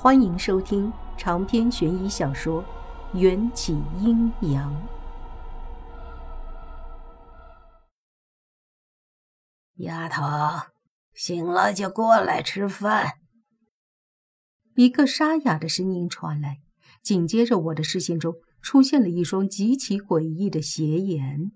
欢迎收听长篇悬疑小说《缘起阴阳》。丫头，醒了就过来吃饭。一个沙哑的声音传来，紧接着我的视线中出现了一双极其诡异的斜眼。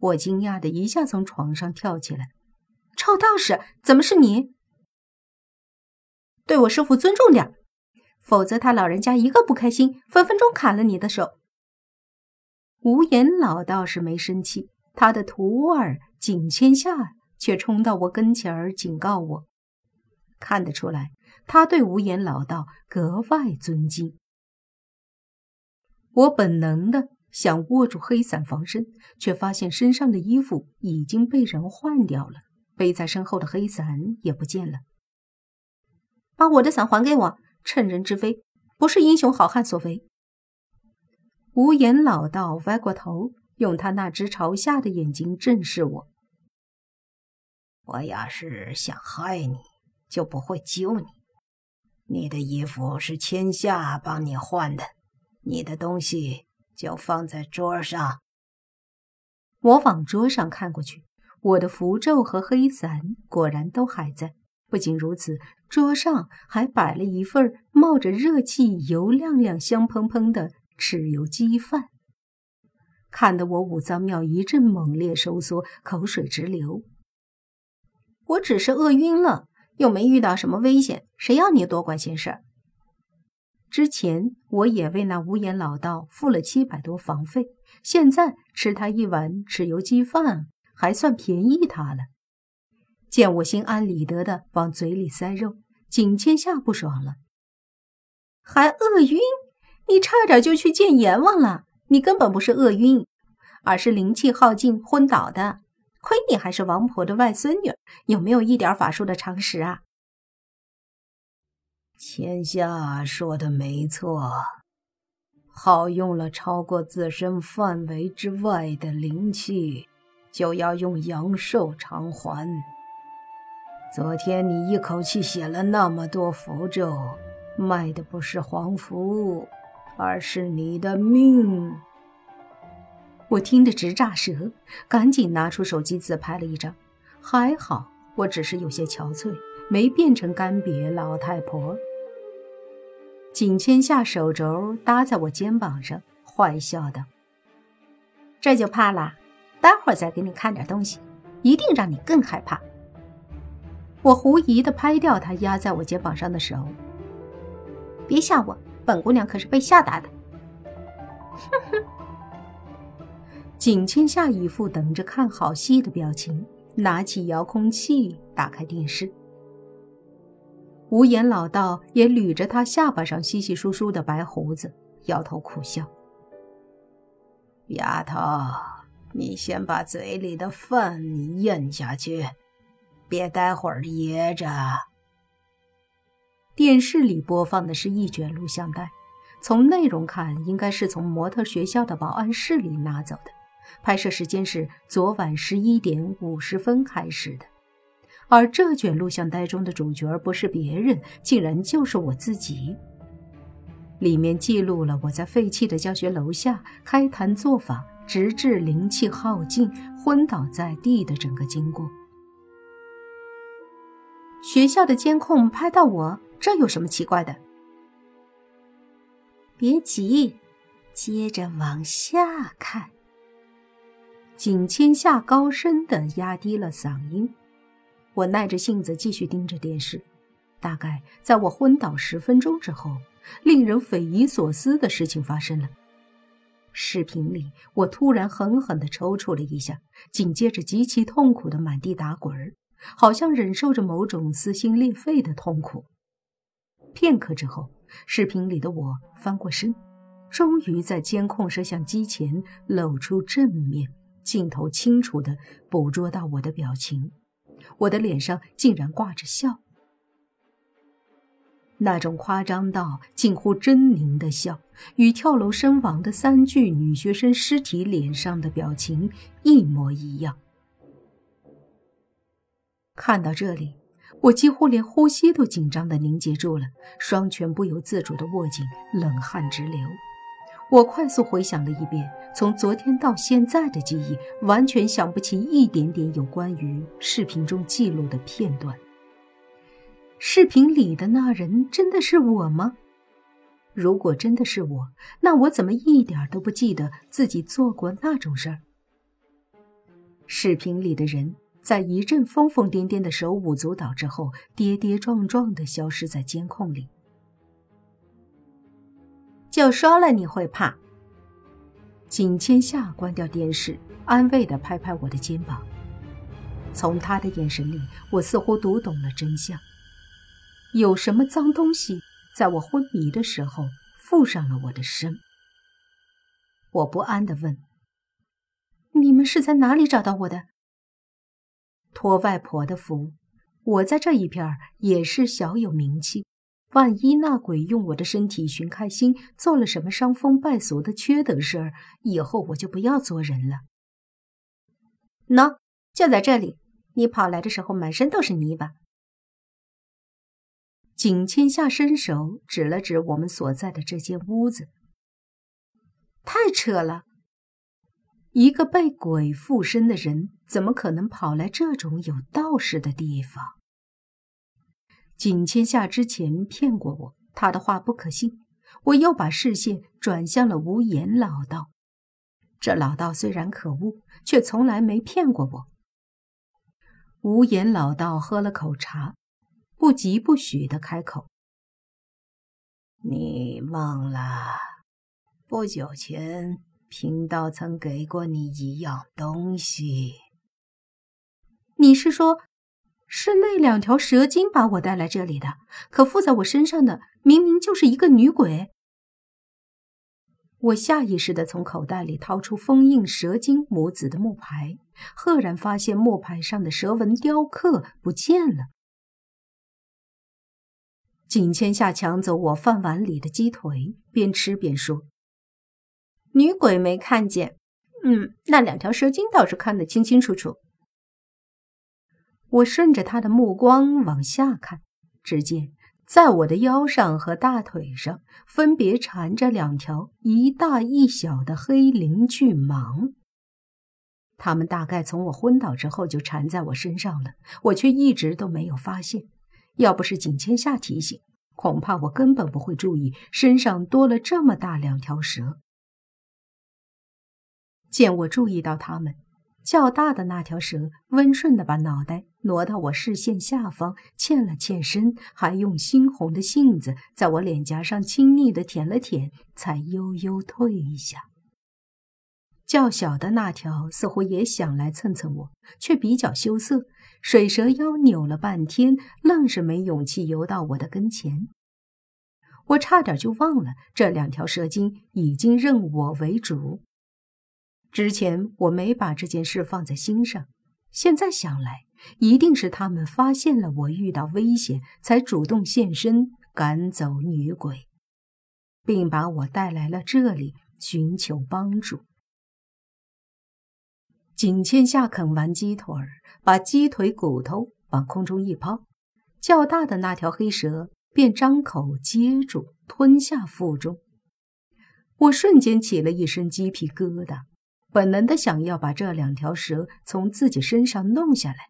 我惊讶的一下从床上跳起来：“臭道士，怎么是你？对我师傅尊重点！”否则，他老人家一个不开心，分分钟砍了你的手。无言老道士没生气，他的徒儿景千夏却冲到我跟前儿警告我。看得出来，他对无言老道格外尊敬。我本能的想握住黑伞防身，却发现身上的衣服已经被人换掉了，背在身后的黑伞也不见了。把我的伞还给我！趁人之危，不是英雄好汉所为。无言老道歪过头，用他那只朝下的眼睛正视我。我要是想害你，就不会救你。你的衣服是千夏帮你换的，你的东西就放在桌上。我往桌上看过去，我的符咒和黑伞果然都还在。不仅如此，桌上还摆了一份冒着热气、油亮亮、香喷喷的豉油鸡饭，看得我五脏庙一阵猛烈收缩，口水直流。我只是饿晕了，又没遇到什么危险，谁要你多管闲事？之前我也为那无言老道付了七百多房费，现在吃他一碗豉油鸡饭，还算便宜他了。见我心安理得的往嘴里塞肉，景千夏不爽了，还饿晕？你差点就去见阎王了！你根本不是饿晕，而是灵气耗尽昏倒的。亏你还是王婆的外孙女，有没有一点法术的常识啊？千夏说的没错，耗用了超过自身范围之外的灵气，就要用阳寿偿还。昨天你一口气写了那么多符咒，卖的不是黄符，而是你的命。我听得直炸舌，赶紧拿出手机自拍了一张。还好我只是有些憔悴，没变成干瘪老太婆。景千下手肘搭在我肩膀上，坏笑道：“这就怕了？待会儿再给你看点东西，一定让你更害怕。”我狐疑的拍掉他压在我肩膀上的手，别吓我，本姑娘可是被吓大的。哼哼。景千夏一副等着看好戏的表情，拿起遥控器打开电视。无言老道也捋着他下巴上稀稀疏疏的白胡子，摇头苦笑：“丫头，你先把嘴里的饭咽下去。”别待会儿噎着。电视里播放的是一卷录像带，从内容看，应该是从模特学校的保安室里拿走的。拍摄时间是昨晚十一点五十分开始的。而这卷录像带中的主角不是别人，竟然就是我自己。里面记录了我在废弃的教学楼下开坛做法，直至灵气耗尽，昏倒在地的整个经过。学校的监控拍到我，这有什么奇怪的？别急，接着往下看。景千夏高声的压低了嗓音。我耐着性子继续盯着电视。大概在我昏倒十分钟之后，令人匪夷所思的事情发生了。视频里，我突然狠狠的抽搐了一下，紧接着极其痛苦的满地打滚儿。好像忍受着某种撕心裂肺的痛苦。片刻之后，视频里的我翻过身，终于在监控摄像机前露出正面，镜头清楚地捕捉到我的表情。我的脸上竟然挂着笑，那种夸张到近乎狰狞的笑，与跳楼身亡的三具女学生尸体脸上的表情一模一样。看到这里，我几乎连呼吸都紧张的凝结住了，双拳不由自主的握紧，冷汗直流。我快速回想了一遍，从昨天到现在的记忆，完全想不起一点点有关于视频中记录的片段。视频里的那人真的是我吗？如果真的是我，那我怎么一点都不记得自己做过那种事儿？视频里的人。在一阵疯疯癫癫的手舞足蹈之后，跌跌撞撞的消失在监控里。就说了你会怕。景千夏关掉电视，安慰的拍拍我的肩膀。从他的眼神里，我似乎读懂了真相。有什么脏东西在我昏迷的时候附上了我的身？我不安的问：“你们是在哪里找到我的？”托外婆的福，我在这一片也是小有名气。万一那鬼用我的身体寻开心，做了什么伤风败俗的缺德事儿，以后我就不要做人了。喏，就在这里。你跑来的时候满身都是泥巴。景千夏伸手指了指我们所在的这间屋子，太扯了。一个被鬼附身的人，怎么可能跑来这种有道士的地方？景千夏之前骗过我，他的话不可信。我又把视线转向了无言老道。这老道虽然可恶，却从来没骗过我。无言老道喝了口茶，不疾不徐的开口：“你忘了，不久前……”贫道曾给过你一样东西。你是说，是那两条蛇精把我带来这里的？可附在我身上的明明就是一个女鬼。我下意识的从口袋里掏出封印蛇精母子的木牌，赫然发现木牌上的蛇纹雕刻不见了。景千夏抢走我饭碗里的鸡腿，边吃边说。女鬼没看见，嗯，那两条蛇精倒是看得清清楚楚。我顺着他的目光往下看，只见在我的腰上和大腿上分别缠着两条一大一小的黑鳞巨蟒。它们大概从我昏倒之后就缠在我身上了，我却一直都没有发现。要不是景千夏提醒，恐怕我根本不会注意身上多了这么大两条蛇。见我注意到他们，较大的那条蛇温顺地把脑袋挪到我视线下方，欠了欠身，还用猩红的杏子在我脸颊上亲昵地舔了舔，才悠悠退下。较小的那条似乎也想来蹭蹭我，却比较羞涩，水蛇腰扭了半天，愣是没勇气游到我的跟前。我差点就忘了，这两条蛇精已经认我为主。之前我没把这件事放在心上，现在想来，一定是他们发现了我遇到危险，才主动现身赶走女鬼，并把我带来了这里寻求帮助。景千夏啃完鸡腿，把鸡腿骨头往空中一抛，较大的那条黑蛇便张口接住，吞下腹中。我瞬间起了一身鸡皮疙瘩。本能的想要把这两条蛇从自己身上弄下来，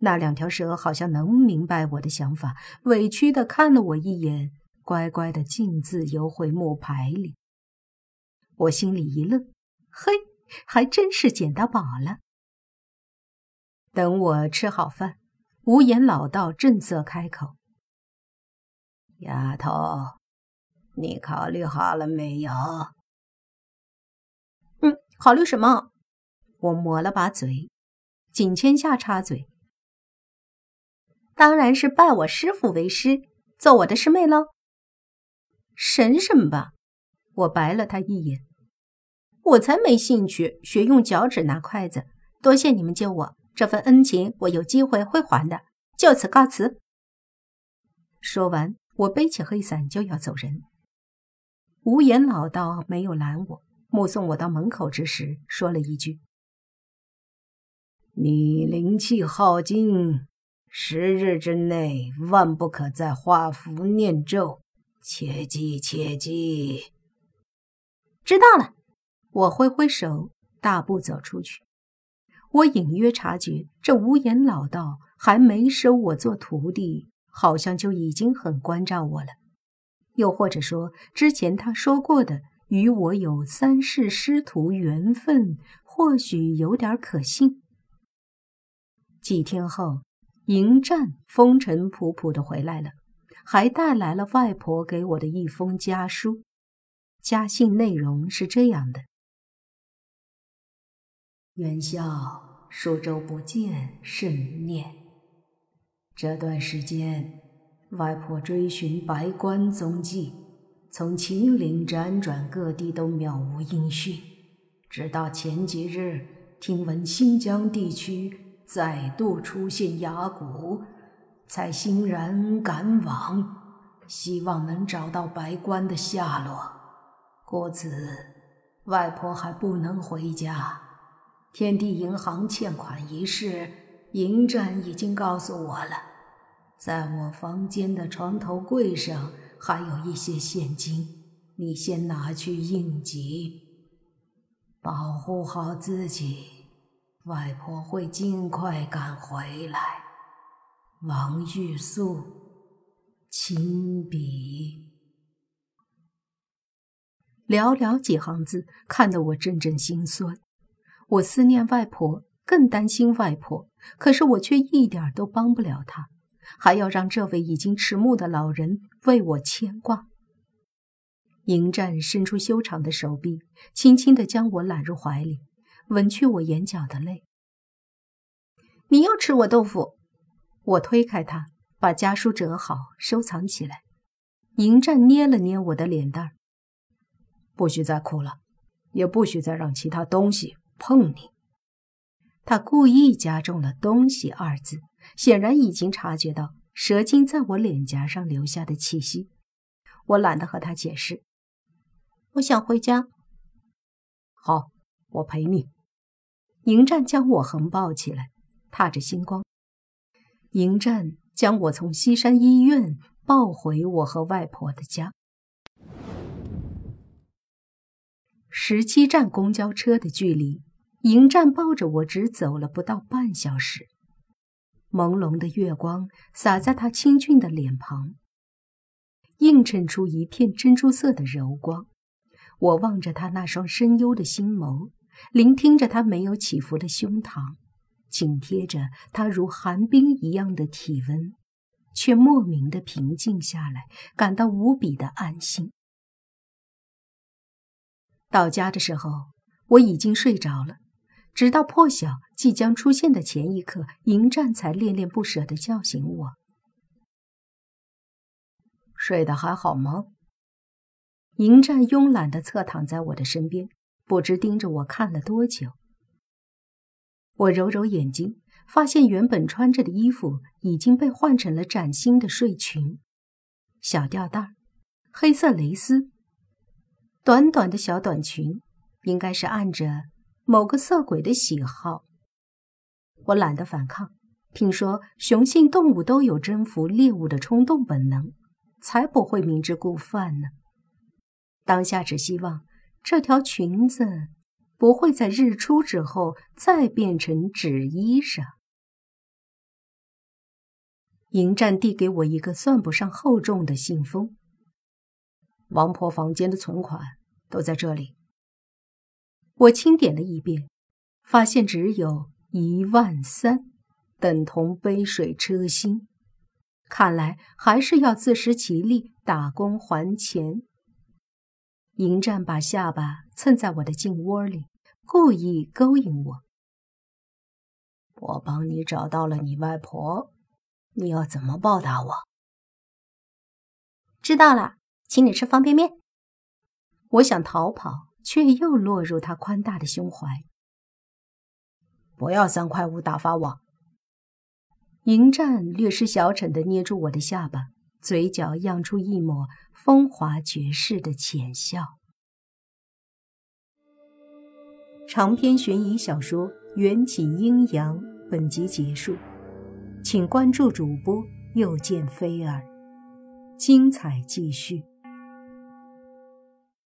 那两条蛇好像能明白我的想法，委屈的看了我一眼，乖乖的径自游回木牌里。我心里一愣，嘿，还真是捡到宝了。等我吃好饭，无言老道正色开口：“丫头，你考虑好了没有？”考虑什么？我抹了把嘴。景千夏插嘴：“当然是拜我师傅为师，做我的师妹喽。”省省吧？我白了他一眼。我才没兴趣学用脚趾拿筷子。多谢你们救我，这份恩情我有机会会还的。就此告辞。说完，我背起黑伞就要走人。无言老道没有拦我。目送我到门口之时，说了一句：“你灵气耗尽，十日之内万不可再画符念咒，切记切记。知道了。我挥挥手，大步走出去。我隐约察觉，这无言老道还没收我做徒弟，好像就已经很关照我了。又或者说，之前他说过的与我有三世师徒缘分，或许有点可信。几天后，迎战风尘仆仆的回来了，还带来了外婆给我的一封家书。家信内容是这样的。元宵，数周不见，甚念。这段时间，外婆追寻白关踪迹，从秦岭辗转各地都渺无音讯，直到前几日听闻新疆地区再度出现崖谷，才欣然赶往，希望能找到白关的下落。故此，外婆还不能回家。天地银行欠款一事，迎战已经告诉我了，在我房间的床头柜上还有一些现金，你先拿去应急，保护好自己。外婆会尽快赶回来。王玉素，亲笔。寥寥几行字，看得我阵阵心酸。我思念外婆，更担心外婆，可是我却一点都帮不了她，还要让这位已经迟暮的老人为我牵挂。迎战伸出修长的手臂，轻轻地将我揽入怀里，吻去我眼角的泪。你又吃我豆腐？我推开他，把家书折好，收藏起来。迎战捏了捏我的脸蛋，不许再哭了，也不许再让其他东西。碰你，他故意加重了“东西”二字，显然已经察觉到蛇精在我脸颊上留下的气息。我懒得和他解释，我想回家。好，我陪你。迎战将我横抱起来，踏着星光。迎战将我从西山医院抱回我和外婆的家。十七站公交车的距离。迎战抱着我，只走了不到半小时。朦胧的月光洒在他清俊的脸庞，映衬出一片珍珠色的柔光。我望着他那双深幽的心眸，聆听着他没有起伏的胸膛，紧贴着他如寒冰一样的体温，却莫名的平静下来，感到无比的安心。到家的时候，我已经睡着了。直到破晓即将出现的前一刻，迎战才恋恋不舍地叫醒我。睡得还好吗？迎战慵懒地侧躺在我的身边，不知盯着我看了多久。我揉揉眼睛，发现原本穿着的衣服已经被换成了崭新的睡裙，小吊带，黑色蕾丝，短短的小短裙，应该是按着。某个色鬼的喜好，我懒得反抗。听说雄性动物都有征服猎物的冲动本能，才不会明知故犯呢。当下只希望这条裙子不会在日出之后再变成纸衣裳。迎战递给我一个算不上厚重的信封，王婆房间的存款都在这里。我清点了一遍，发现只有一万三，等同杯水车薪。看来还是要自食其力，打工还钱。迎战把下巴蹭在我的颈窝里，故意勾引我。我帮你找到了你外婆，你要怎么报答我？知道了，请你吃方便面。我想逃跑。却又落入他宽大的胸怀。不要三块五打发我。迎战略施小惩的捏住我的下巴，嘴角漾出一抹风华绝世的浅笑。长篇悬疑小说《缘起阴阳》本集结束。请关注主播又见菲儿，精彩继续。